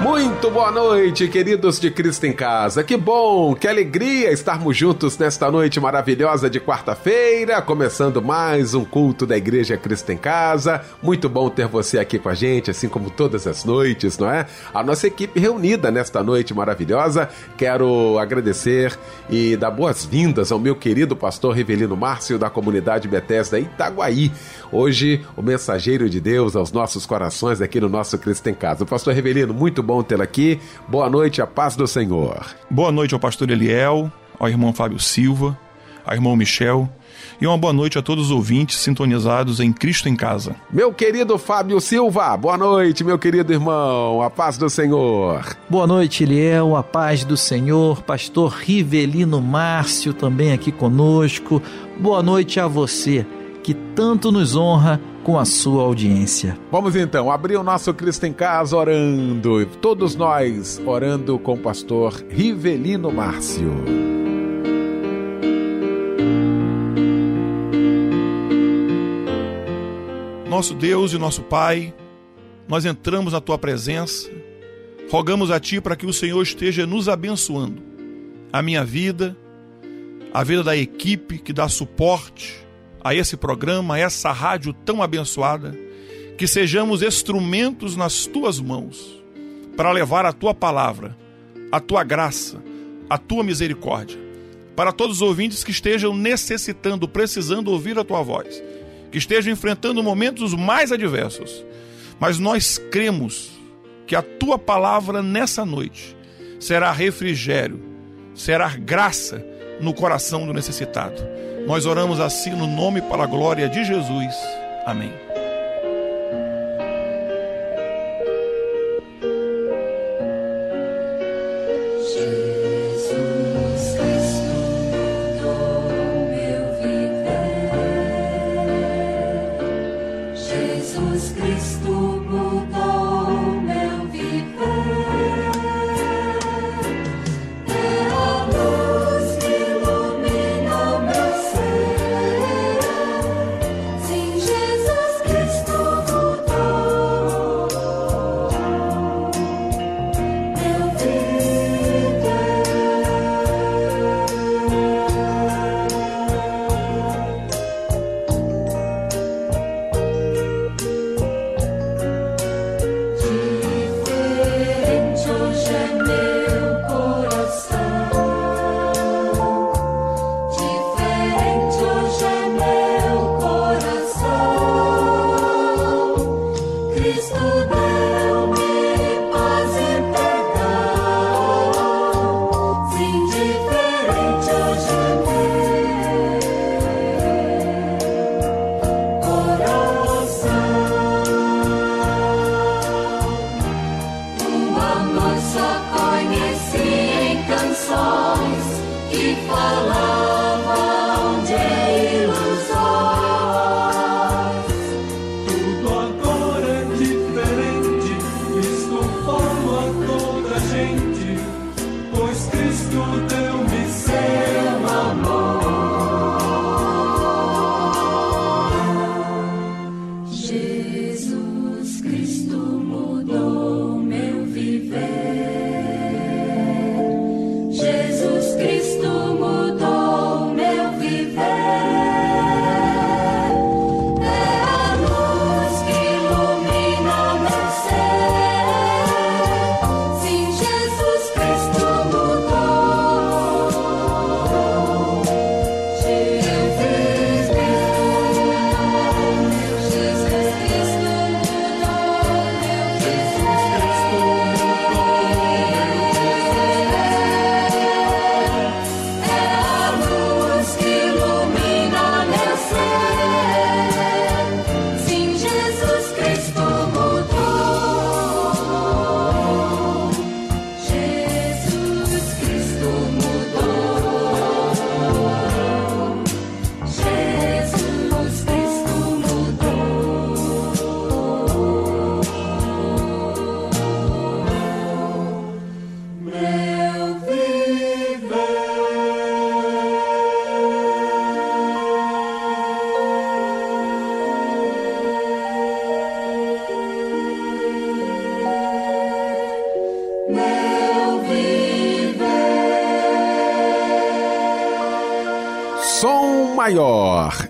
Muito boa noite, queridos de Cristo em Casa. Que bom, que alegria estarmos juntos nesta noite maravilhosa de quarta-feira, começando mais um culto da Igreja Cristo em Casa. Muito bom ter você aqui com a gente, assim como todas as noites, não é? A nossa equipe reunida nesta noite maravilhosa. Quero agradecer e dar boas-vindas ao meu querido pastor Rivelino Márcio da comunidade Bethesda Itaguaí. Hoje, o mensageiro de Deus aos nossos corações aqui no nosso Cristo em Casa. Pastor Rivelino, muito bom tê-lo aqui. Boa noite, a paz do Senhor. Boa noite ao pastor Eliel, ao irmão Fábio Silva, ao irmão Michel e uma boa noite a todos os ouvintes sintonizados em Cristo em Casa. Meu querido Fábio Silva, boa noite, meu querido irmão, a paz do Senhor. Boa noite, Eliel, a paz do Senhor, pastor Rivelino Márcio também aqui conosco. Boa noite a você que tanto nos honra com a sua audiência. Vamos então abrir o nosso Cristo em Casa orando, todos nós orando com o pastor Rivelino Márcio. Nosso Deus e nosso Pai, nós entramos na tua presença, rogamos a ti para que o Senhor esteja nos abençoando, a minha vida, a vida da equipe que dá suporte, a esse programa, a essa rádio tão abençoada, que sejamos instrumentos nas tuas mãos para levar a tua palavra, a tua graça, a tua misericórdia, para todos os ouvintes que estejam necessitando, precisando ouvir a tua voz, que estejam enfrentando momentos mais adversos. Mas nós cremos que a tua palavra nessa noite será refrigério, será graça no coração do necessitado. Nós oramos assim no nome para a glória de Jesus. Amém.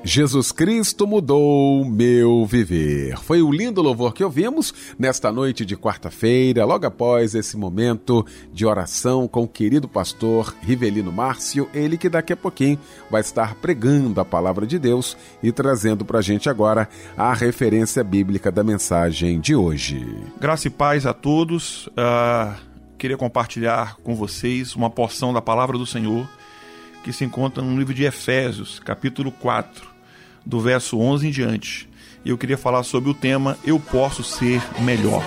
Jesus Cristo mudou meu viver. Foi o lindo louvor que ouvimos nesta noite de quarta-feira, logo após esse momento de oração com o querido pastor Rivelino Márcio, ele que daqui a pouquinho vai estar pregando a palavra de Deus e trazendo para a gente agora a referência bíblica da mensagem de hoje. Graça e paz a todos. Uh, queria compartilhar com vocês uma porção da palavra do Senhor que se encontra no livro de Efésios, capítulo 4, do verso 11 em diante. E eu queria falar sobre o tema Eu Posso Ser Melhor.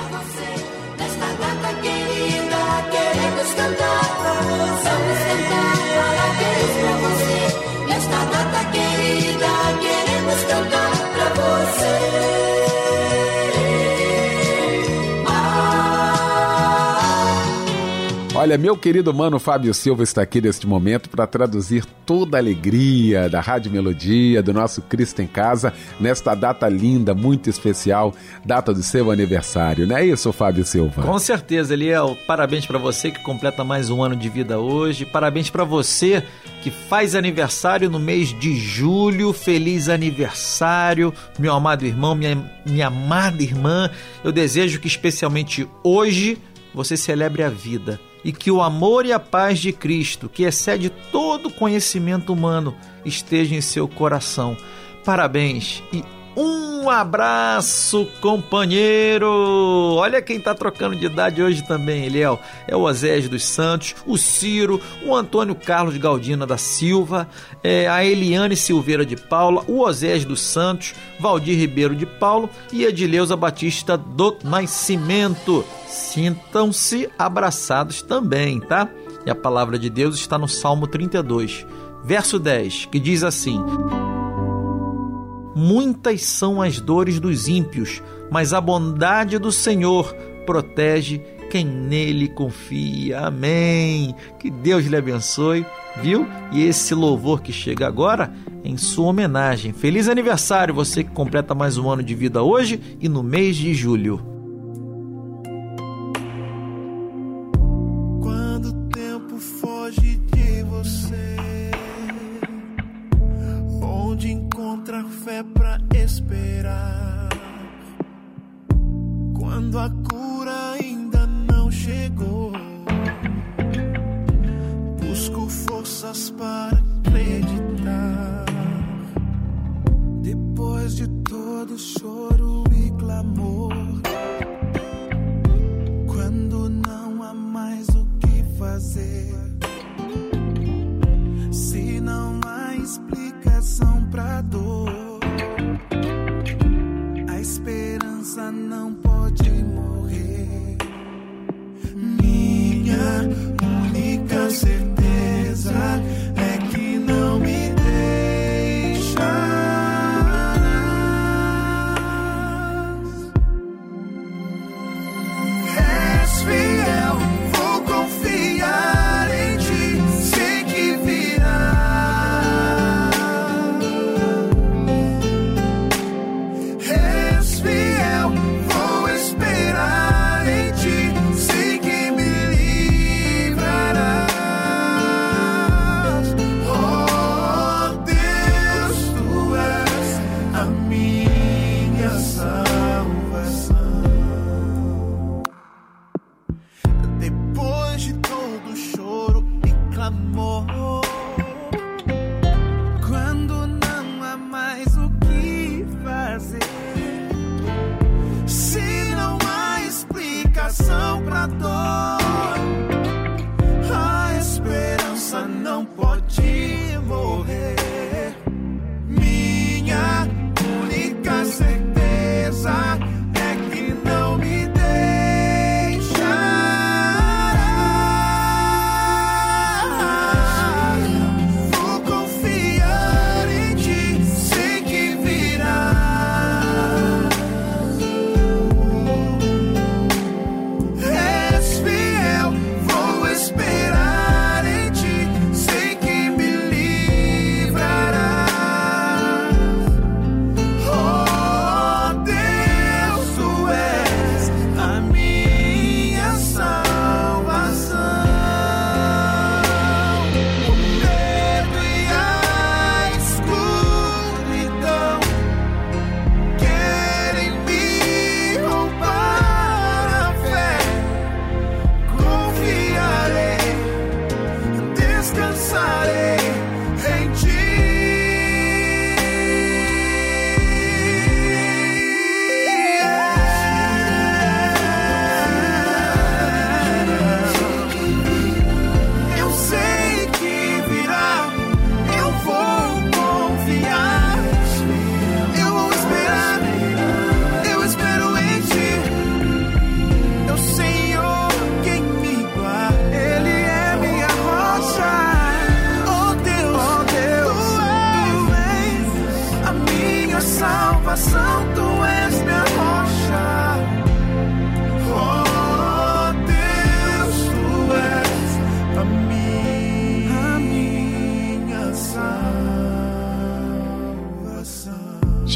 Olha, meu querido mano Fábio Silva está aqui neste momento para traduzir toda a alegria da Rádio Melodia, do nosso Cristo em Casa, nesta data linda, muito especial, data do seu aniversário. Não é isso, Fábio Silva? Com certeza, Eliel. Parabéns para você que completa mais um ano de vida hoje. Parabéns para você que faz aniversário no mês de julho. Feliz aniversário, meu amado irmão, minha, minha amada irmã. Eu desejo que, especialmente hoje, você celebre a vida e que o amor e a paz de Cristo, que excede todo conhecimento humano, esteja em seu coração. Parabéns e um abraço, companheiro! Olha quem está trocando de idade hoje também, Eliel. É o Osés dos Santos, o Ciro, o Antônio Carlos Galdina da Silva, é, a Eliane Silveira de Paula, o Osés dos Santos, Valdir Ribeiro de Paulo e Edileuza Batista do Nascimento. Sintam-se abraçados também, tá? E a palavra de Deus está no Salmo 32, verso 10, que diz assim: Muitas são as dores dos ímpios, mas a bondade do Senhor protege quem nele confia. Amém. Que Deus lhe abençoe, viu? E esse louvor que chega agora em sua homenagem. Feliz aniversário, você que completa mais um ano de vida hoje e no mês de julho. encontrar fé para esperar. Quando a cura ainda não chegou, busco forças para acreditar.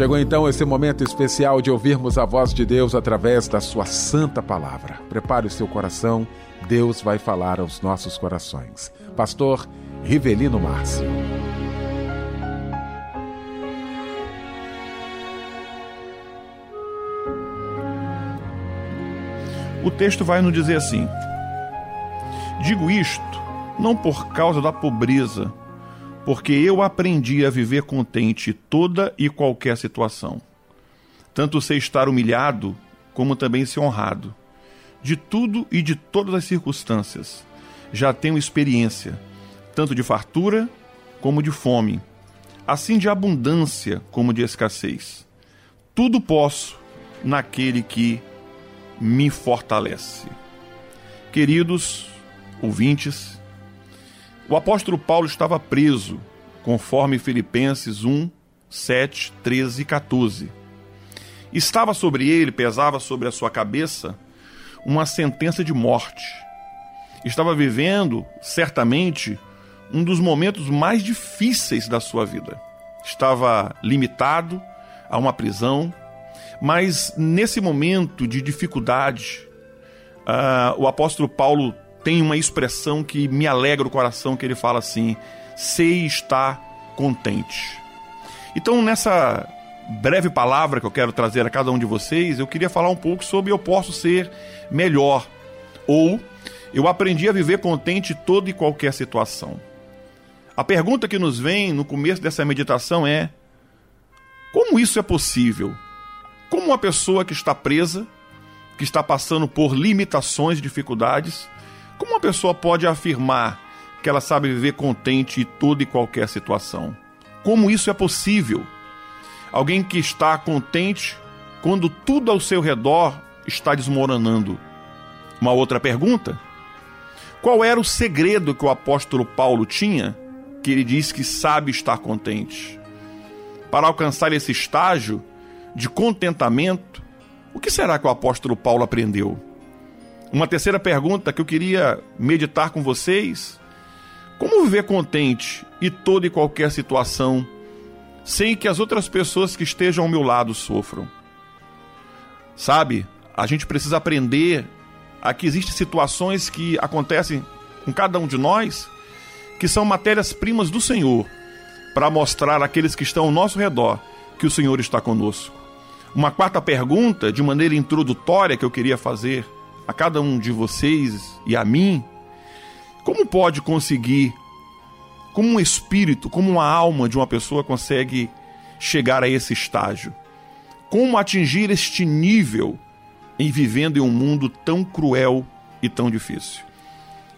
Chegou então esse momento especial de ouvirmos a voz de Deus através da Sua Santa Palavra. Prepare o seu coração, Deus vai falar aos nossos corações. Pastor Rivelino Márcio. O texto vai nos dizer assim: Digo isto não por causa da pobreza, porque eu aprendi a viver contente toda e qualquer situação. Tanto sei estar humilhado, como também ser honrado. De tudo e de todas as circunstâncias. Já tenho experiência, tanto de fartura como de fome, assim de abundância como de escassez. Tudo posso naquele que me fortalece. Queridos ouvintes, o apóstolo Paulo estava preso, conforme Filipenses 1, 7, 13 e 14. Estava sobre ele, pesava sobre a sua cabeça, uma sentença de morte. Estava vivendo, certamente, um dos momentos mais difíceis da sua vida. Estava limitado a uma prisão, mas nesse momento de dificuldade, uh, o apóstolo Paulo tem uma expressão que me alegra o coração, que ele fala assim: sei estar contente. Então, nessa breve palavra que eu quero trazer a cada um de vocês, eu queria falar um pouco sobre eu posso ser melhor ou eu aprendi a viver contente toda e qualquer situação. A pergunta que nos vem no começo dessa meditação é: como isso é possível? Como uma pessoa que está presa, que está passando por limitações, dificuldades, como uma pessoa pode afirmar que ela sabe viver contente em toda e qualquer situação? Como isso é possível? Alguém que está contente quando tudo ao seu redor está desmoronando. Uma outra pergunta: qual era o segredo que o apóstolo Paulo tinha que ele diz que sabe estar contente? Para alcançar esse estágio de contentamento, o que será que o apóstolo Paulo aprendeu? Uma terceira pergunta que eu queria meditar com vocês: como viver contente em toda e qualquer situação, sem que as outras pessoas que estejam ao meu lado sofram? Sabe, a gente precisa aprender a que existem situações que acontecem com cada um de nós que são matérias-primas do Senhor para mostrar àqueles que estão ao nosso redor que o Senhor está conosco. Uma quarta pergunta, de maneira introdutória, que eu queria fazer a cada um de vocês e a mim, como pode conseguir, como um espírito, como uma alma de uma pessoa consegue chegar a esse estágio? Como atingir este nível em vivendo em um mundo tão cruel e tão difícil?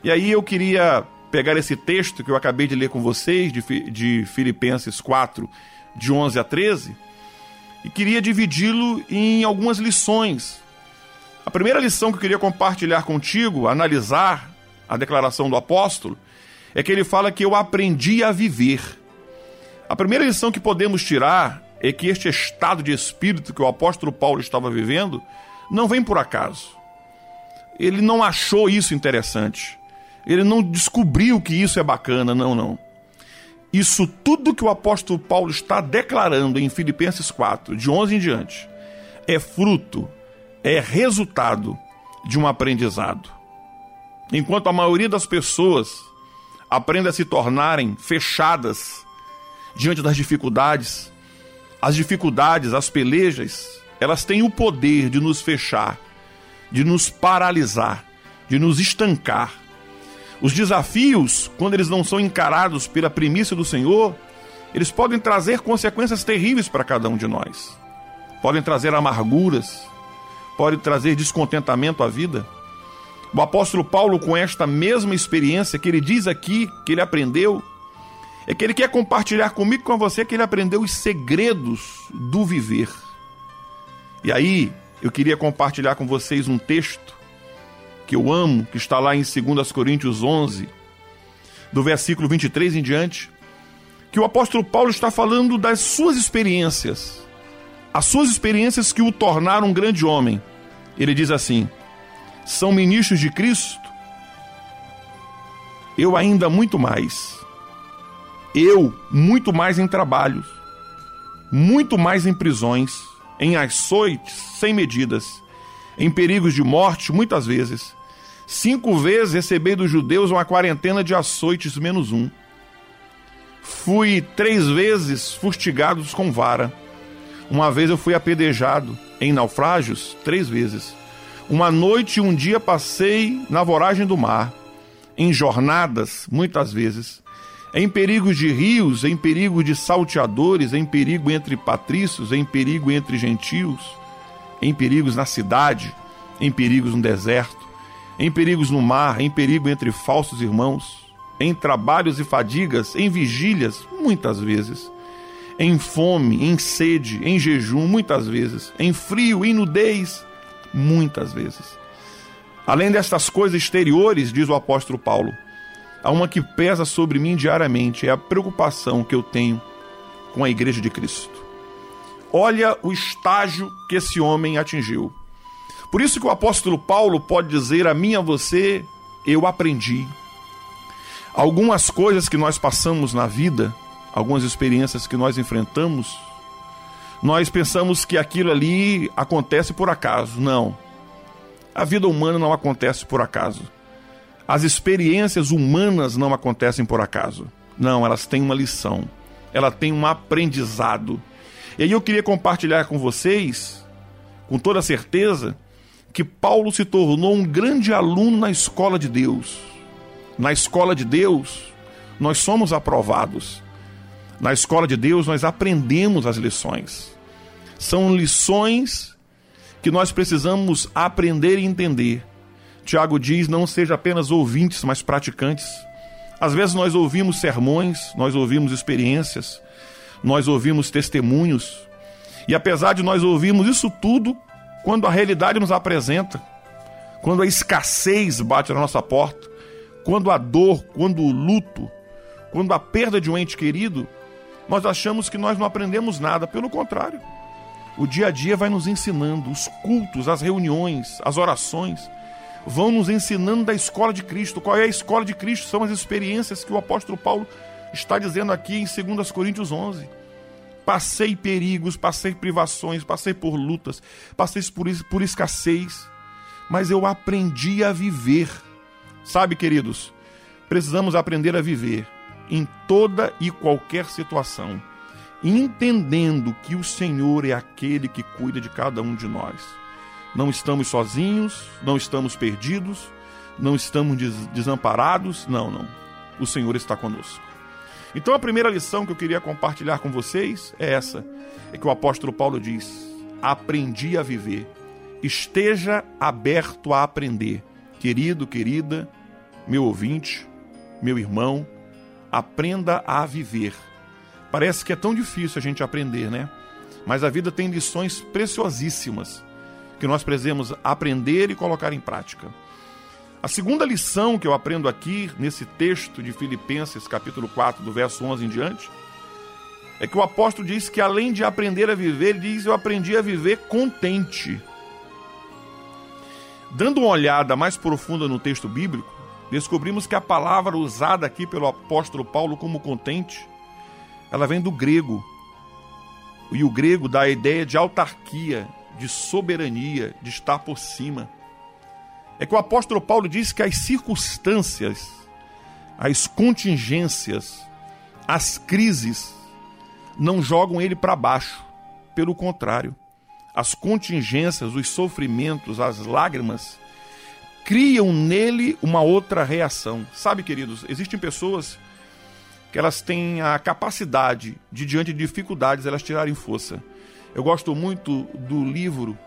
E aí eu queria pegar esse texto que eu acabei de ler com vocês, de, de Filipenses 4, de 11 a 13, e queria dividi-lo em algumas lições a primeira lição que eu queria compartilhar contigo, analisar a declaração do apóstolo, é que ele fala que eu aprendi a viver. A primeira lição que podemos tirar é que este estado de espírito que o apóstolo Paulo estava vivendo não vem por acaso. Ele não achou isso interessante. Ele não descobriu que isso é bacana, não, não. Isso tudo que o apóstolo Paulo está declarando em Filipenses 4, de 11 em diante, é fruto é resultado de um aprendizado. Enquanto a maioria das pessoas aprende a se tornarem fechadas diante das dificuldades, as dificuldades, as pelejas, elas têm o poder de nos fechar, de nos paralisar, de nos estancar. Os desafios, quando eles não são encarados pela primícia do Senhor, eles podem trazer consequências terríveis para cada um de nós. Podem trazer amarguras, pode trazer descontentamento à vida. O apóstolo Paulo, com esta mesma experiência que ele diz aqui, que ele aprendeu, é que ele quer compartilhar comigo com você que ele aprendeu os segredos do viver. E aí, eu queria compartilhar com vocês um texto que eu amo, que está lá em 2 Coríntios 11, do versículo 23 em diante, que o apóstolo Paulo está falando das suas experiências as suas experiências que o tornaram um grande homem. Ele diz assim: são ministros de Cristo? Eu ainda muito mais. Eu muito mais em trabalhos, muito mais em prisões, em açoites sem medidas, em perigos de morte, muitas vezes. Cinco vezes recebi dos judeus uma quarentena de açoites menos um. Fui três vezes fustigado com vara. Uma vez eu fui apedrejado em naufrágios, três vezes. Uma noite e um dia passei na voragem do mar, em jornadas, muitas vezes, em perigos de rios, em perigo de salteadores, em perigo entre patrícios, em perigo entre gentios, em perigos na cidade, em perigos no deserto, em perigos no mar, em perigo entre falsos irmãos, em trabalhos e fadigas, em vigílias, muitas vezes, em fome, em sede, em jejum, muitas vezes, em frio, em nudez, muitas vezes. Além destas coisas exteriores, diz o apóstolo Paulo, há uma que pesa sobre mim diariamente, é a preocupação que eu tenho com a igreja de Cristo. Olha o estágio que esse homem atingiu. Por isso que o apóstolo Paulo pode dizer a mim e a você: eu aprendi. Algumas coisas que nós passamos na vida, algumas experiências que nós enfrentamos, nós pensamos que aquilo ali acontece por acaso. Não. A vida humana não acontece por acaso. As experiências humanas não acontecem por acaso. Não, elas têm uma lição. Ela tem um aprendizado. E aí eu queria compartilhar com vocês, com toda certeza, que Paulo se tornou um grande aluno na escola de Deus. Na escola de Deus, nós somos aprovados. Na escola de Deus, nós aprendemos as lições. São lições que nós precisamos aprender e entender. Tiago diz: não seja apenas ouvintes, mas praticantes. Às vezes nós ouvimos sermões, nós ouvimos experiências, nós ouvimos testemunhos, e apesar de nós ouvirmos isso tudo, quando a realidade nos apresenta, quando a escassez bate na nossa porta, quando a dor, quando o luto, quando a perda de um ente querido, nós achamos que nós não aprendemos nada, pelo contrário. O dia a dia vai nos ensinando, os cultos, as reuniões, as orações vão nos ensinando da escola de Cristo. Qual é a escola de Cristo? São as experiências que o apóstolo Paulo está dizendo aqui em 2 Coríntios 11. Passei perigos, passei privações, passei por lutas, passei por, por escassez, mas eu aprendi a viver. Sabe, queridos, precisamos aprender a viver em toda e qualquer situação entendendo que o Senhor é aquele que cuida de cada um de nós. Não estamos sozinhos, não estamos perdidos, não estamos desamparados, não, não. O Senhor está conosco. Então a primeira lição que eu queria compartilhar com vocês é essa: é que o apóstolo Paulo diz: aprendi a viver. Esteja aberto a aprender. Querido, querida, meu ouvinte, meu irmão, aprenda a viver Parece que é tão difícil a gente aprender, né? Mas a vida tem lições preciosíssimas que nós precisamos aprender e colocar em prática. A segunda lição que eu aprendo aqui, nesse texto de Filipenses, capítulo 4, do verso 11 em diante, é que o apóstolo diz que além de aprender a viver, ele diz: Eu aprendi a viver contente. Dando uma olhada mais profunda no texto bíblico, descobrimos que a palavra usada aqui pelo apóstolo Paulo como contente ela vem do grego. E o grego dá a ideia de autarquia, de soberania, de estar por cima. É que o apóstolo Paulo diz que as circunstâncias, as contingências, as crises não jogam ele para baixo. Pelo contrário, as contingências, os sofrimentos, as lágrimas criam nele uma outra reação. Sabe, queridos, existem pessoas que elas têm a capacidade de, diante de dificuldades, elas tirarem força. Eu gosto muito do livro,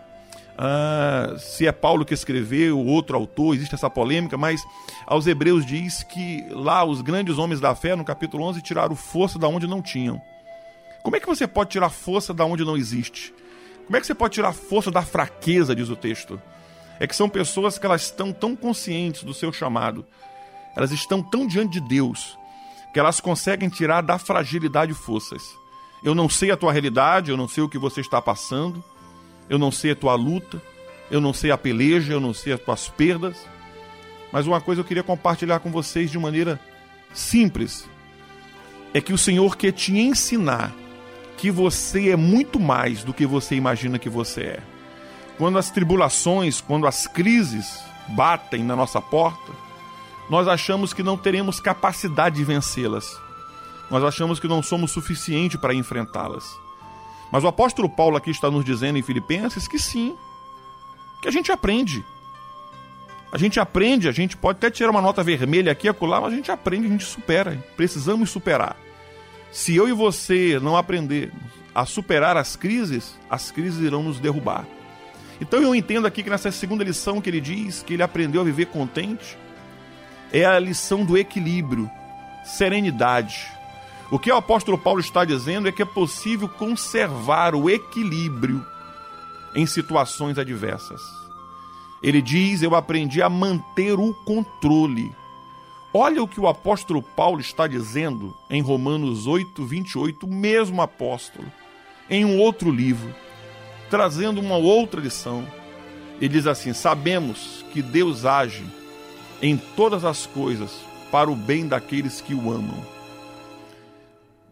uh, se é Paulo que escreveu, ou outro autor, existe essa polêmica, mas aos Hebreus diz que lá os grandes homens da fé, no capítulo 11, tiraram força da onde não tinham. Como é que você pode tirar força da onde não existe? Como é que você pode tirar força da fraqueza, diz o texto? É que são pessoas que elas estão tão conscientes do seu chamado, elas estão tão diante de Deus, que elas conseguem tirar da fragilidade forças. Eu não sei a tua realidade, eu não sei o que você está passando, eu não sei a tua luta, eu não sei a peleja, eu não sei as tuas perdas, mas uma coisa eu queria compartilhar com vocês de maneira simples: é que o Senhor quer te ensinar que você é muito mais do que você imagina que você é. Quando as tribulações, quando as crises batem na nossa porta, nós achamos que não teremos capacidade de vencê-las. Nós achamos que não somos suficiente para enfrentá-las. Mas o apóstolo Paulo aqui está nos dizendo em Filipenses que sim, que a gente aprende. A gente aprende, a gente pode até tirar uma nota vermelha aqui e acolá, mas a gente aprende, a gente supera. Precisamos superar. Se eu e você não aprender a superar as crises, as crises irão nos derrubar. Então eu entendo aqui que nessa segunda lição que ele diz que ele aprendeu a viver contente, é a lição do equilíbrio, serenidade. O que o apóstolo Paulo está dizendo é que é possível conservar o equilíbrio em situações adversas. Ele diz: Eu aprendi a manter o controle. Olha o que o apóstolo Paulo está dizendo em Romanos 8, 28, o mesmo apóstolo, em um outro livro, trazendo uma outra lição. Ele diz assim: Sabemos que Deus age em todas as coisas para o bem daqueles que o amam,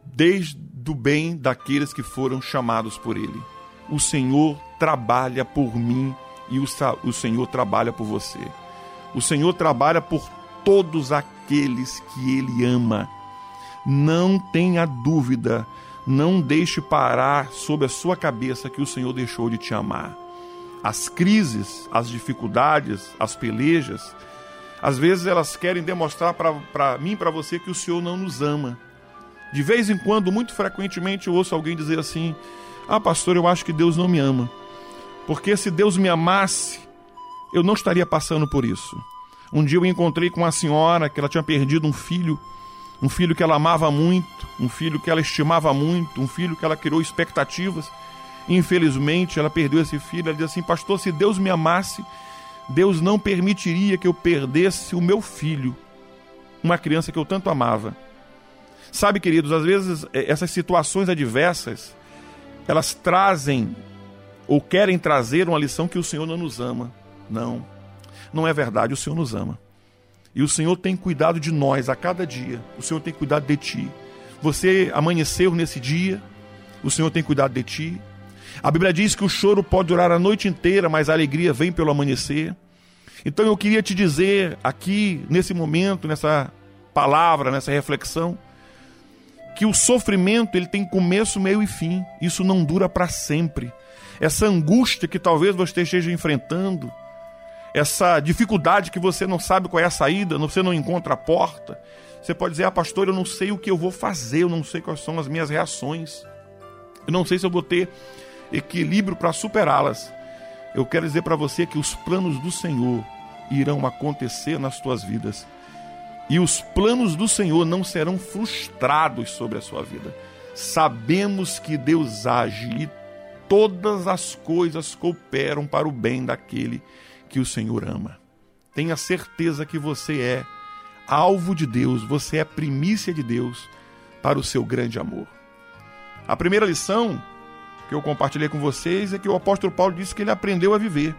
desde o bem daqueles que foram chamados por Ele. O Senhor trabalha por mim e o, o Senhor trabalha por você. O Senhor trabalha por todos aqueles que Ele ama. Não tenha dúvida, não deixe parar sobre a sua cabeça que o Senhor deixou de te amar. As crises, as dificuldades, as pelejas, às vezes elas querem demonstrar para mim e para você que o Senhor não nos ama. De vez em quando, muito frequentemente, eu ouço alguém dizer assim: Ah, pastor, eu acho que Deus não me ama. Porque se Deus me amasse, eu não estaria passando por isso. Um dia eu encontrei com uma senhora que ela tinha perdido um filho, um filho que ela amava muito, um filho que ela estimava muito, um filho que ela criou expectativas. Infelizmente, ela perdeu esse filho. Ela disse assim: Pastor, se Deus me amasse, Deus não permitiria que eu perdesse o meu filho, uma criança que eu tanto amava. Sabe, queridos, às vezes eh, essas situações adversas, elas trazem ou querem trazer uma lição que o Senhor não nos ama. Não, não é verdade, o Senhor nos ama. E o Senhor tem cuidado de nós a cada dia, o Senhor tem cuidado de ti. Você amanheceu nesse dia, o Senhor tem cuidado de ti. A Bíblia diz que o choro pode durar a noite inteira, mas a alegria vem pelo amanhecer. Então eu queria te dizer aqui, nesse momento, nessa palavra, nessa reflexão, que o sofrimento ele tem começo, meio e fim. Isso não dura para sempre essa angústia que talvez você esteja enfrentando, essa dificuldade que você não sabe qual é a saída, você não encontra a porta. Você pode dizer, ah, pastor, eu não sei o que eu vou fazer, eu não sei quais são as minhas reações, eu não sei se eu vou ter equilíbrio para superá-las. Eu quero dizer para você que os planos do Senhor irão acontecer nas tuas vidas. E os planos do Senhor não serão frustrados sobre a sua vida. Sabemos que Deus age e todas as coisas cooperam para o bem daquele que o Senhor ama. Tenha certeza que você é alvo de Deus, você é primícia de Deus para o seu grande amor. A primeira lição que eu compartilhei com vocês é que o apóstolo Paulo disse que ele aprendeu a viver.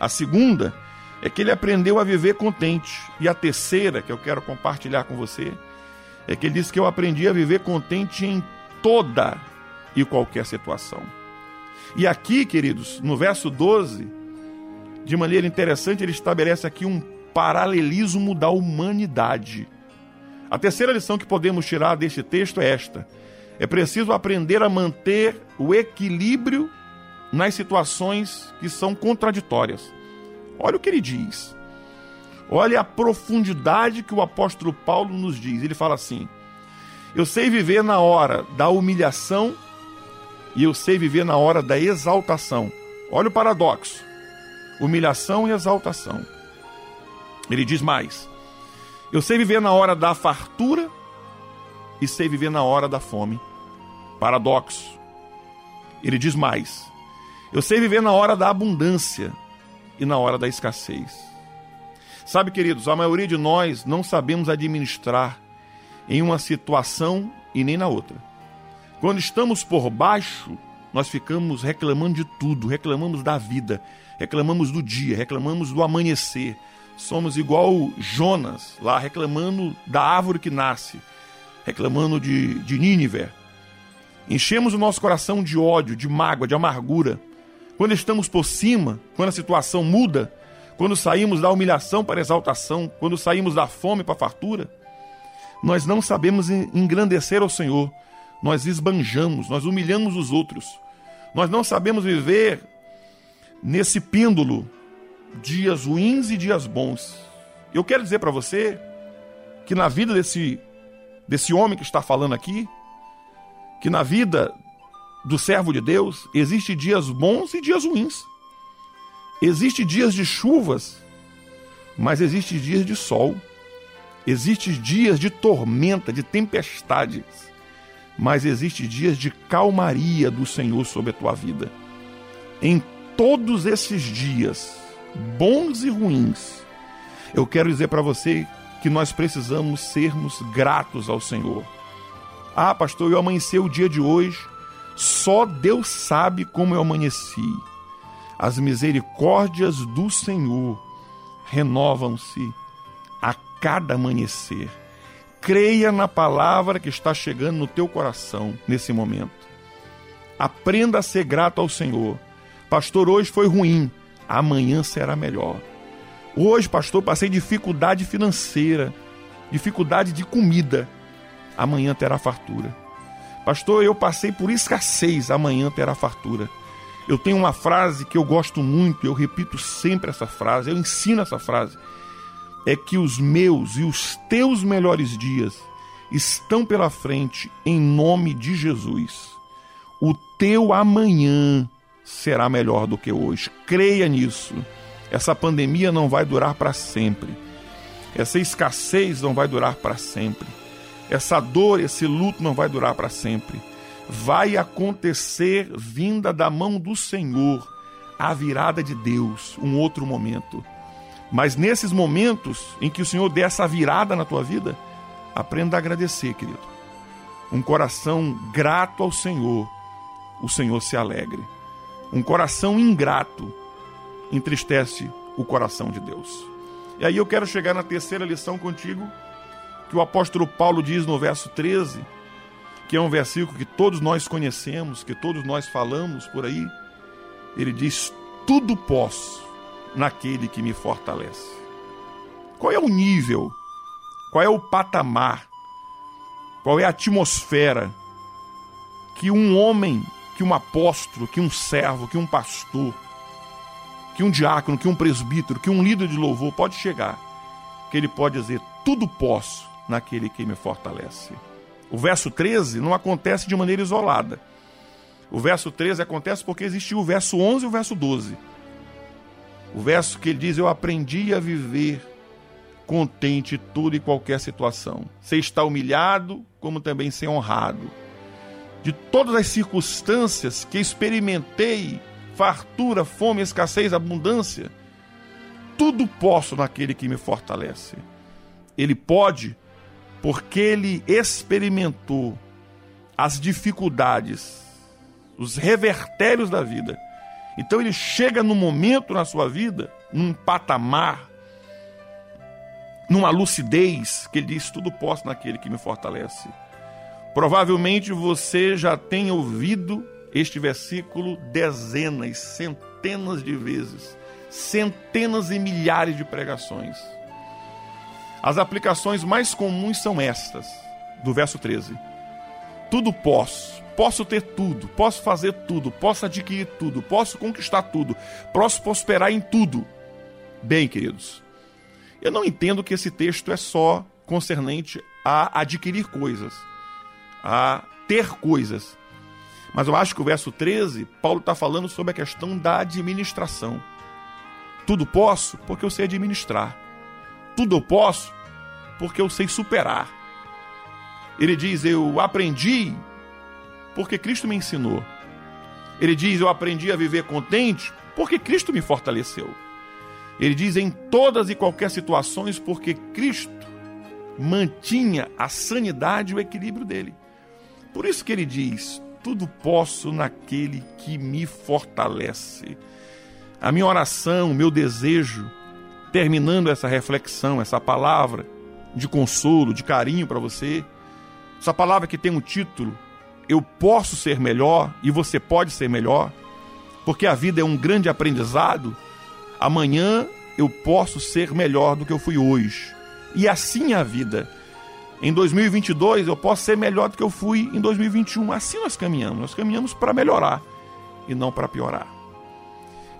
A segunda é que ele aprendeu a viver contente. E a terceira, que eu quero compartilhar com você, é que ele disse que eu aprendi a viver contente em toda e qualquer situação. E aqui, queridos, no verso 12, de maneira interessante, ele estabelece aqui um paralelismo da humanidade. A terceira lição que podemos tirar deste texto é esta: é preciso aprender a manter o equilíbrio nas situações que são contraditórias. Olha o que ele diz. Olha a profundidade que o apóstolo Paulo nos diz. Ele fala assim: Eu sei viver na hora da humilhação e eu sei viver na hora da exaltação. Olha o paradoxo: humilhação e exaltação. Ele diz mais: eu sei viver na hora da fartura e sei viver na hora da fome. Paradoxo. Ele diz mais: eu sei viver na hora da abundância e na hora da escassez. Sabe, queridos, a maioria de nós não sabemos administrar em uma situação e nem na outra. Quando estamos por baixo, nós ficamos reclamando de tudo, reclamamos da vida, reclamamos do dia, reclamamos do amanhecer. Somos igual Jonas, lá reclamando da árvore que nasce, reclamando de, de Nínive. enchemos o nosso coração de ódio, de mágoa, de amargura, quando estamos por cima, quando a situação muda, quando saímos da humilhação para a exaltação, quando saímos da fome para a fartura, nós não sabemos engrandecer ao Senhor, nós esbanjamos, nós humilhamos os outros, nós não sabemos viver nesse pêndulo, dias ruins e dias bons. Eu quero dizer para você que na vida desse, desse homem que está falando aqui, que na vida do servo de Deus existe dias bons e dias ruins. Existe dias de chuvas, mas existe dias de sol. Existe dias de tormenta, de tempestades, mas existe dias de calmaria do Senhor sobre a tua vida. Em todos esses dias, bons e ruins, eu quero dizer para você que nós precisamos sermos gratos ao Senhor. Ah, pastor, eu amanheci o dia de hoje, só Deus sabe como eu amanheci. As misericórdias do Senhor renovam-se a cada amanhecer. Creia na palavra que está chegando no teu coração nesse momento. Aprenda a ser grato ao Senhor Pastor, hoje foi ruim, amanhã será melhor. Hoje, pastor, passei dificuldade financeira, dificuldade de comida, amanhã terá fartura. Pastor, eu passei por escassez, amanhã terá fartura. Eu tenho uma frase que eu gosto muito, eu repito sempre essa frase, eu ensino essa frase. É que os meus e os teus melhores dias estão pela frente em nome de Jesus. O teu amanhã será melhor do que hoje. Creia nisso. Essa pandemia não vai durar para sempre. Essa escassez não vai durar para sempre. Essa dor, esse luto não vai durar para sempre. Vai acontecer vinda da mão do Senhor, a virada de Deus, um outro momento. Mas nesses momentos em que o Senhor der essa virada na tua vida, aprenda a agradecer, querido. Um coração grato ao Senhor, o Senhor se alegre. Um coração ingrato entristece o coração de Deus. E aí eu quero chegar na terceira lição contigo, que o apóstolo Paulo diz no verso 13, que é um versículo que todos nós conhecemos, que todos nós falamos por aí. Ele diz: Tudo posso naquele que me fortalece. Qual é o nível? Qual é o patamar? Qual é a atmosfera que um homem que um apóstolo, que um servo, que um pastor, que um diácono, que um presbítero, que um líder de louvor pode chegar, que ele pode dizer: tudo posso naquele que me fortalece. O verso 13 não acontece de maneira isolada. O verso 13 acontece porque existiu o verso 11 e o verso 12. O verso que ele diz: Eu aprendi a viver contente toda e qualquer situação. Sem estar humilhado, como também ser honrado de todas as circunstâncias que experimentei fartura, fome, escassez, abundância tudo posso naquele que me fortalece. Ele pode porque ele experimentou as dificuldades, os revertérios da vida. Então ele chega num momento na sua vida, num patamar, numa lucidez, que ele diz: Tudo posso naquele que me fortalece. Provavelmente você já tem ouvido este versículo dezenas, centenas de vezes, centenas e milhares de pregações. As aplicações mais comuns são estas, do verso 13: Tudo posso, posso ter tudo, posso fazer tudo, posso adquirir tudo, posso conquistar tudo, posso prosperar em tudo. Bem, queridos, eu não entendo que esse texto é só concernente a adquirir coisas a ter coisas. Mas eu acho que o verso 13, Paulo está falando sobre a questão da administração. Tudo posso porque eu sei administrar. Tudo eu posso porque eu sei superar. Ele diz: Eu aprendi porque Cristo me ensinou. Ele diz: Eu aprendi a viver contente porque Cristo me fortaleceu. Ele diz: Em todas e qualquer situações, porque Cristo mantinha a sanidade e o equilíbrio dele. Por isso que ele diz: Tudo posso naquele que me fortalece. A minha oração, o meu desejo, terminando essa reflexão, essa palavra de consolo, de carinho para você, essa palavra que tem um título: eu posso ser melhor e você pode ser melhor, porque a vida é um grande aprendizado, amanhã eu posso ser melhor do que eu fui hoje. E assim é a vida. Em 2022 eu posso ser melhor do que eu fui em 2021. Assim nós caminhamos. Nós caminhamos para melhorar e não para piorar.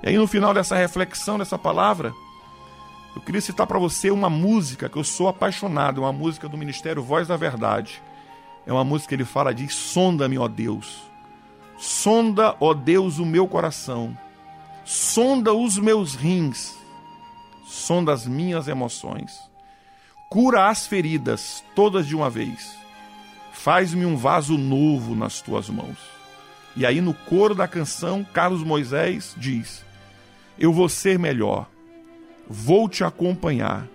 E aí no final dessa reflexão, dessa palavra, eu queria citar para você uma música que eu sou apaixonado, uma música do Ministério Voz da Verdade. É uma música que ele fala de sonda-me, ó Deus. Sonda, ó Deus, o meu coração. Sonda os meus rins. Sonda as minhas emoções. Cura as feridas, todas de uma vez. Faz-me um vaso novo nas tuas mãos. E aí, no coro da canção, Carlos Moisés diz: Eu vou ser melhor vou te acompanhar.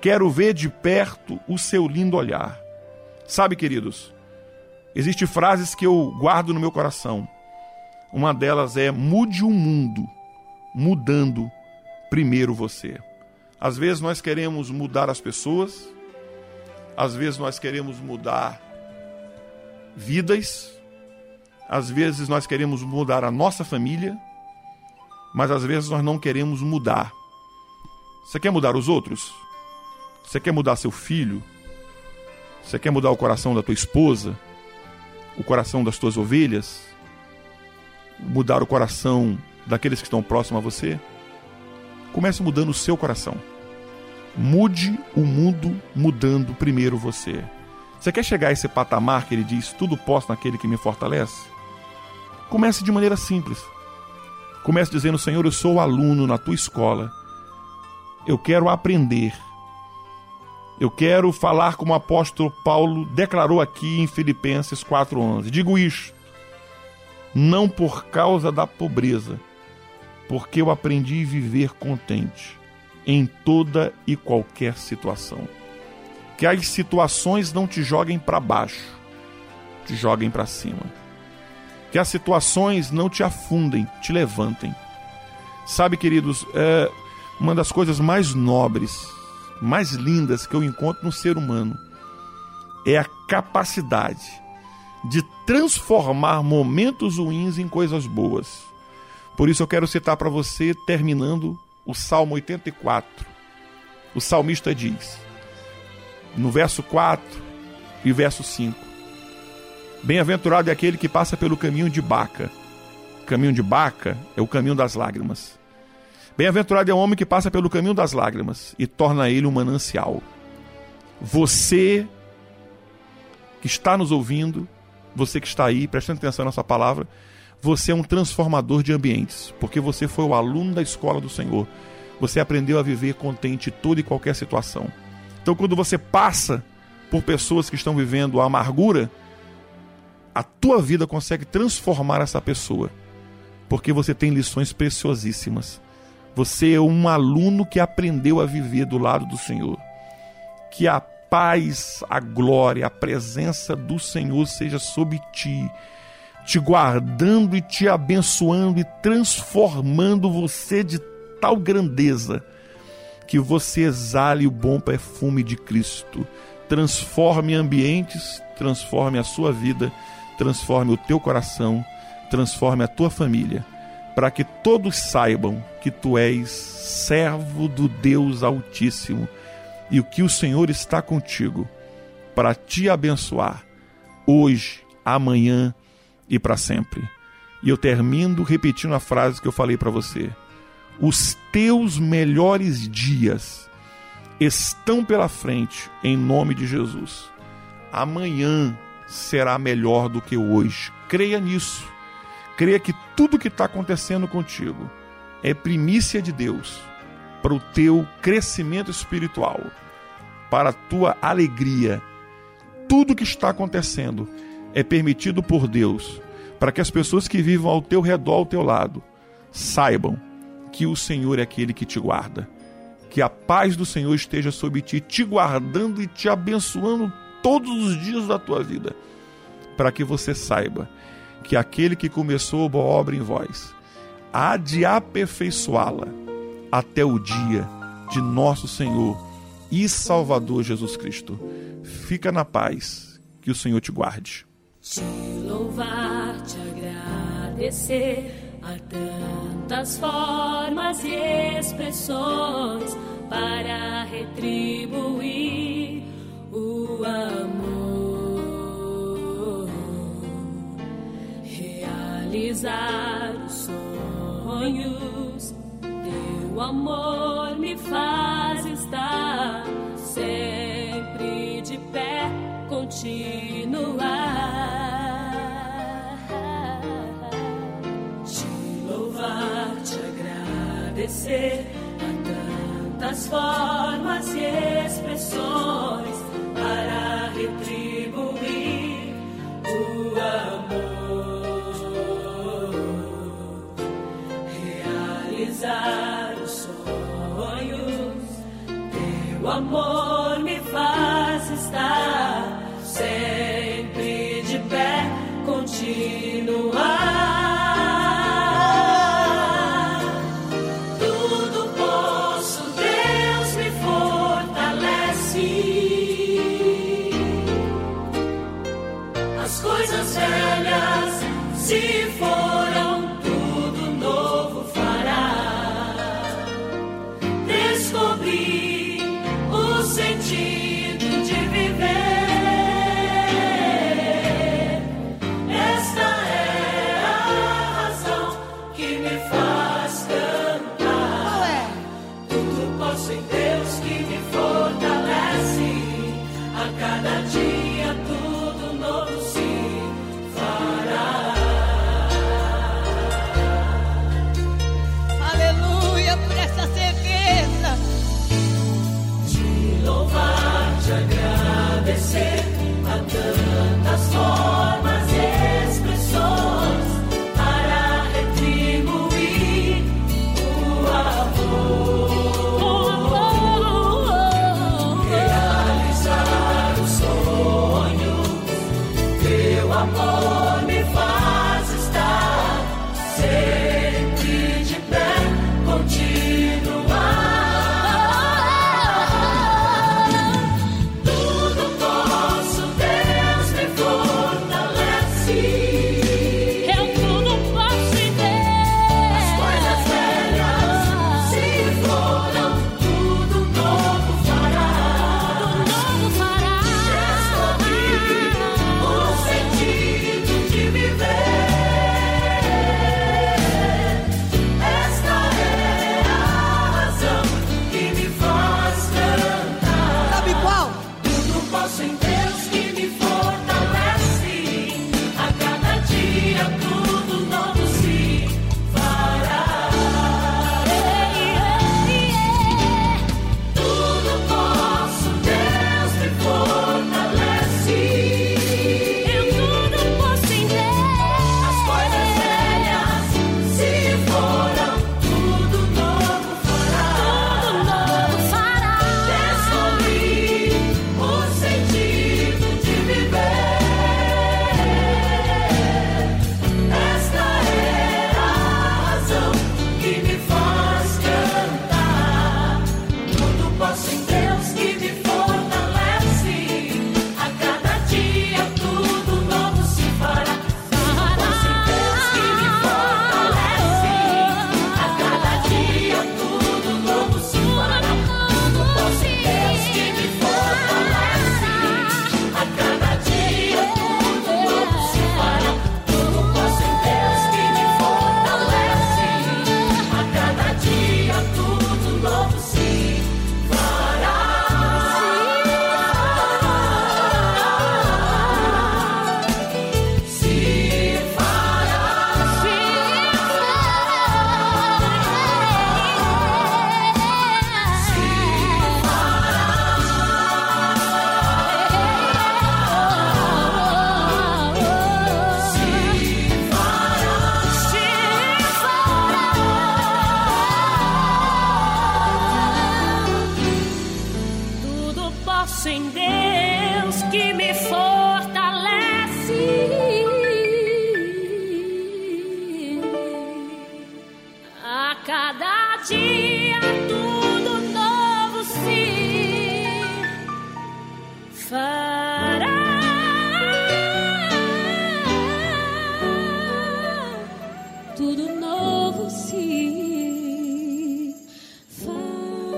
Quero ver de perto o seu lindo olhar. Sabe, queridos, existem frases que eu guardo no meu coração. Uma delas é: mude o mundo, mudando primeiro você. Às vezes nós queremos mudar as pessoas, às vezes nós queremos mudar vidas, às vezes nós queremos mudar a nossa família, mas às vezes nós não queremos mudar você quer mudar os outros? Você quer mudar seu filho? Você quer mudar o coração da tua esposa? O coração das tuas ovelhas? Mudar o coração daqueles que estão próximos a você? Comece mudando o seu coração. Mude o mundo mudando primeiro você. Você quer chegar a esse patamar que ele diz: tudo posso naquele que me fortalece? Comece de maneira simples. Comece dizendo: Senhor, eu sou aluno na tua escola eu quero aprender. Eu quero falar como o apóstolo Paulo declarou aqui em Filipenses 4:11. Digo isto não por causa da pobreza, porque eu aprendi a viver contente em toda e qualquer situação. Que as situações não te joguem para baixo, te joguem para cima. Que as situações não te afundem, te levantem. Sabe, queridos, é, uma das coisas mais nobres, mais lindas que eu encontro no ser humano é a capacidade de transformar momentos ruins em coisas boas. Por isso eu quero citar para você, terminando o Salmo 84. O salmista diz, no verso 4 e verso 5: Bem-aventurado é aquele que passa pelo caminho de Baca. O caminho de Baca é o caminho das lágrimas. Bem-aventurado é o homem que passa pelo caminho das lágrimas e torna ele um manancial. Você que está nos ouvindo, você que está aí, prestando atenção nessa palavra, você é um transformador de ambientes, porque você foi o aluno da escola do Senhor. Você aprendeu a viver contente em toda e qualquer situação. Então, quando você passa por pessoas que estão vivendo a amargura, a tua vida consegue transformar essa pessoa, porque você tem lições preciosíssimas. Você é um aluno que aprendeu a viver do lado do Senhor. Que a paz, a glória, a presença do Senhor seja sobre ti, te guardando e te abençoando e transformando você de tal grandeza que você exale o bom perfume de Cristo. Transforme ambientes, transforme a sua vida, transforme o teu coração, transforme a tua família para que todos saibam que tu és servo do Deus Altíssimo e o que o Senhor está contigo para te abençoar hoje, amanhã e para sempre. E eu termino repetindo a frase que eu falei para você. Os teus melhores dias estão pela frente em nome de Jesus. Amanhã será melhor do que hoje. Creia nisso. Creia que tudo que está acontecendo contigo é primícia de Deus para o teu crescimento espiritual, para a tua alegria. Tudo que está acontecendo é permitido por Deus para que as pessoas que vivam ao teu redor, ao teu lado, saibam que o Senhor é aquele que te guarda. Que a paz do Senhor esteja sobre ti, te guardando e te abençoando todos os dias da tua vida, para que você saiba que aquele que começou a boa obra em vós há de aperfeiçoá-la até o dia de nosso Senhor e Salvador Jesus Cristo. Fica na paz, que o Senhor te guarde. Te louvar, te agradecer. Há tantas formas e expressões para retribuir o amor, realizar os sonhos. Teu amor me faz estar sempre de pé, continuar. Agradecer a tantas formas e expressões para retribuir o amor, realizar os sonhos. Teu amor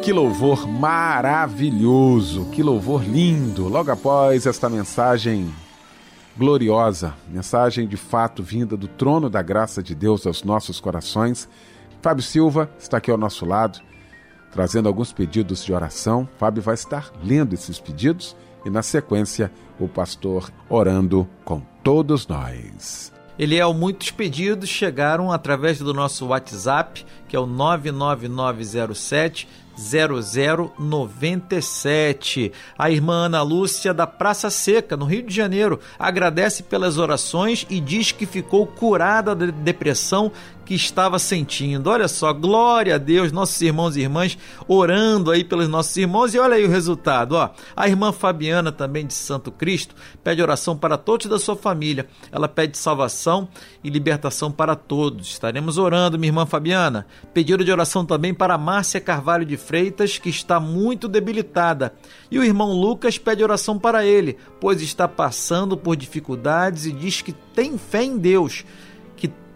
Que louvor maravilhoso, que louvor lindo. Logo após esta mensagem gloriosa, mensagem de fato vinda do trono da graça de Deus aos nossos corações. Fábio Silva está aqui ao nosso lado, trazendo alguns pedidos de oração. Fábio vai estar lendo esses pedidos e, na sequência, o pastor orando com todos nós. Eliel, muitos pedidos chegaram através do nosso WhatsApp, que é o 99907 0097. A irmã Ana Lúcia da Praça Seca, no Rio de Janeiro, agradece pelas orações e diz que ficou curada da depressão que estava sentindo. Olha só, glória a Deus, nossos irmãos e irmãs orando aí pelos nossos irmãos e olha aí o resultado, ó. A irmã Fabiana também de Santo Cristo pede oração para todos da sua família. Ela pede salvação e libertação para todos. Estaremos orando, minha irmã Fabiana. Pedido de oração também para Márcia Carvalho de Freitas, que está muito debilitada. E o irmão Lucas pede oração para ele, pois está passando por dificuldades e diz que tem fé em Deus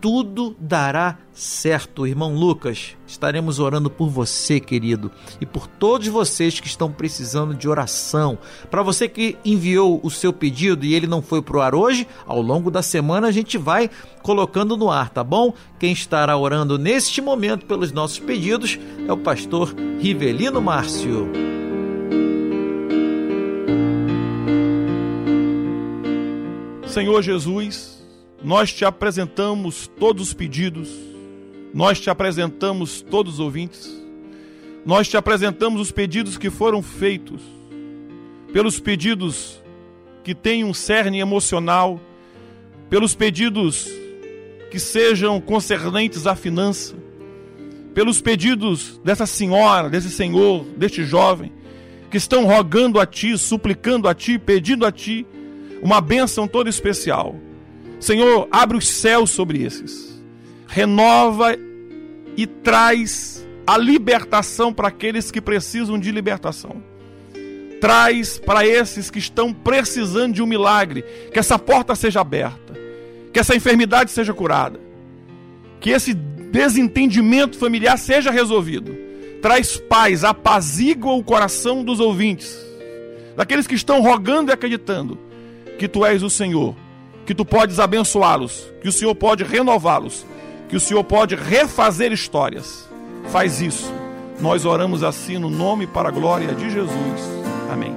tudo dará certo. Irmão Lucas, estaremos orando por você, querido, e por todos vocês que estão precisando de oração. Para você que enviou o seu pedido e ele não foi pro ar hoje, ao longo da semana a gente vai colocando no ar, tá bom? Quem estará orando neste momento pelos nossos pedidos é o pastor Rivelino Márcio. Senhor Jesus, nós te apresentamos todos os pedidos, nós te apresentamos todos os ouvintes, nós te apresentamos os pedidos que foram feitos, pelos pedidos que têm um cerne emocional, pelos pedidos que sejam concernentes à finança, pelos pedidos dessa senhora, desse senhor, deste jovem, que estão rogando a ti, suplicando a ti, pedindo a ti uma bênção toda especial. Senhor, abre os céus sobre esses, renova e traz a libertação para aqueles que precisam de libertação. Traz para esses que estão precisando de um milagre, que essa porta seja aberta, que essa enfermidade seja curada, que esse desentendimento familiar seja resolvido. Traz paz, apazigua o coração dos ouvintes, daqueles que estão rogando e acreditando que tu és o Senhor que tu podes abençoá-los, que o Senhor pode renová-los, que o Senhor pode refazer histórias. Faz isso. Nós oramos assim no nome para a glória de Jesus. Amém.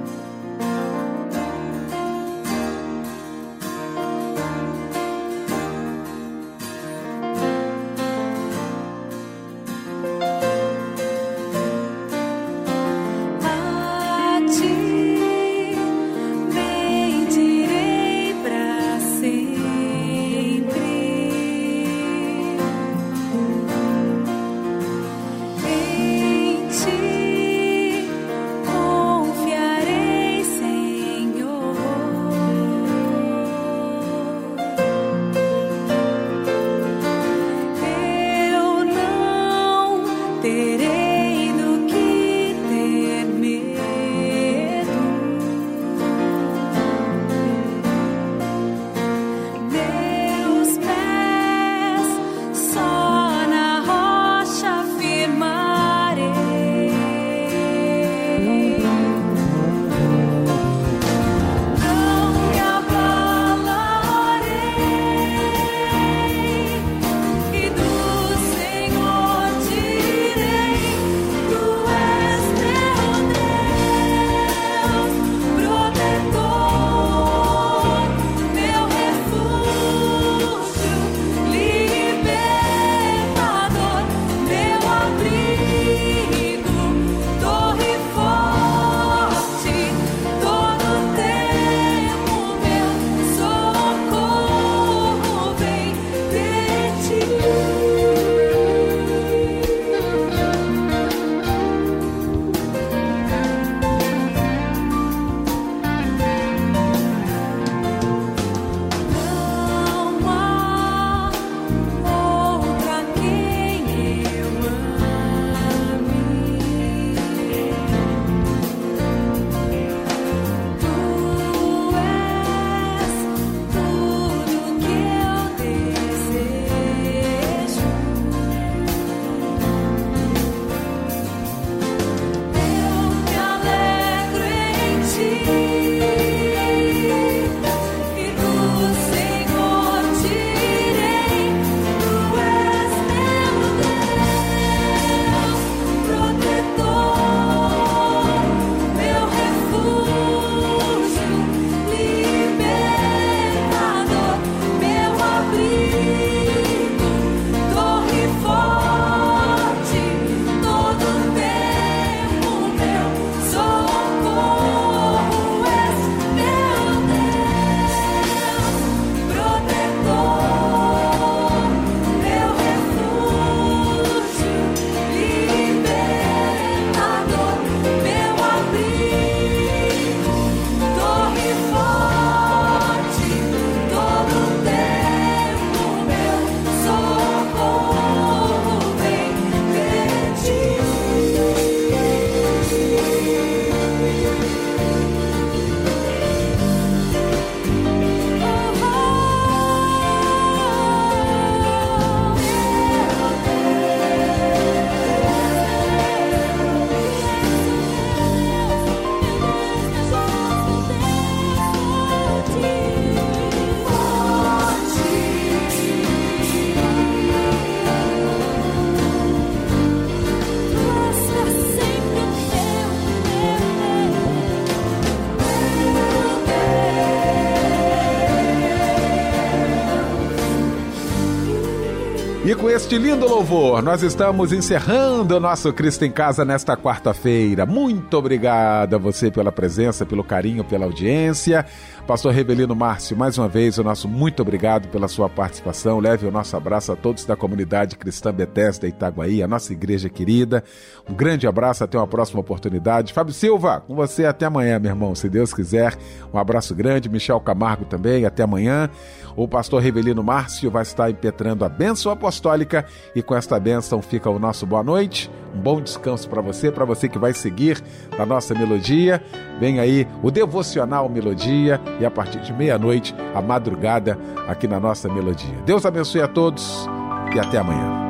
E com este lindo louvor, nós estamos encerrando o nosso Cristo em Casa nesta quarta-feira. Muito obrigado a você pela presença, pelo carinho, pela audiência. Pastor Rebelino Márcio, mais uma vez, o nosso muito obrigado pela sua participação. Leve o nosso abraço a todos da comunidade cristã Bethesda Itaguaí, a nossa igreja querida. Um grande abraço, até uma próxima oportunidade. Fábio Silva, com você até amanhã, meu irmão, se Deus quiser. Um abraço grande. Michel Camargo também, até amanhã. O pastor Rebelino Márcio vai estar impetrando a bênção apostólica e com esta bênção fica o nosso boa noite. Um bom descanso para você, para você que vai seguir na nossa melodia. Vem aí o devocional Melodia e a partir de meia-noite a madrugada aqui na nossa melodia. Deus abençoe a todos e até amanhã.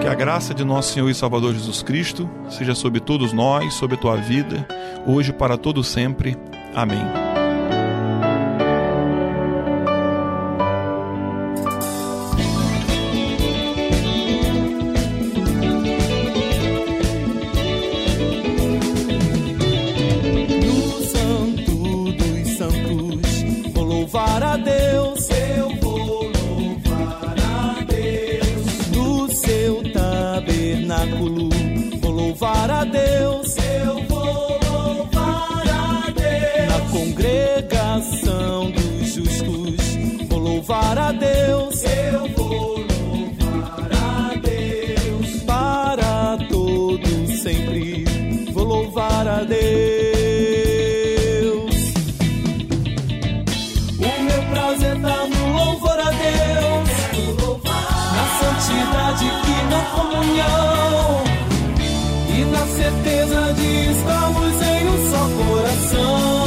Que a graça de nosso Senhor e Salvador Jesus Cristo seja sobre todos nós, sobre a tua vida, hoje para todo sempre. Amém. a Deus. O meu prazer tá no louvor a Deus, na santidade que na comunhão e na certeza de estarmos em um só coração.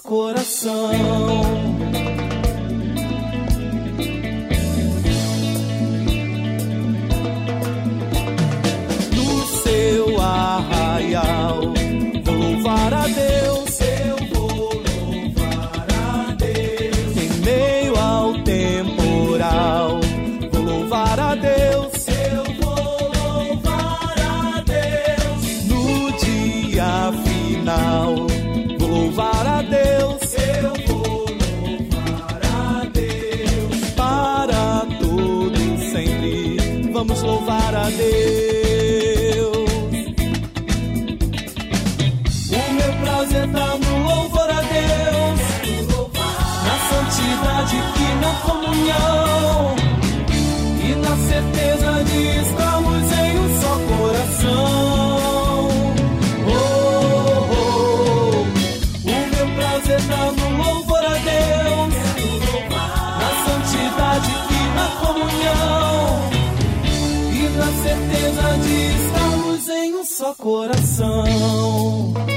coração. Coração.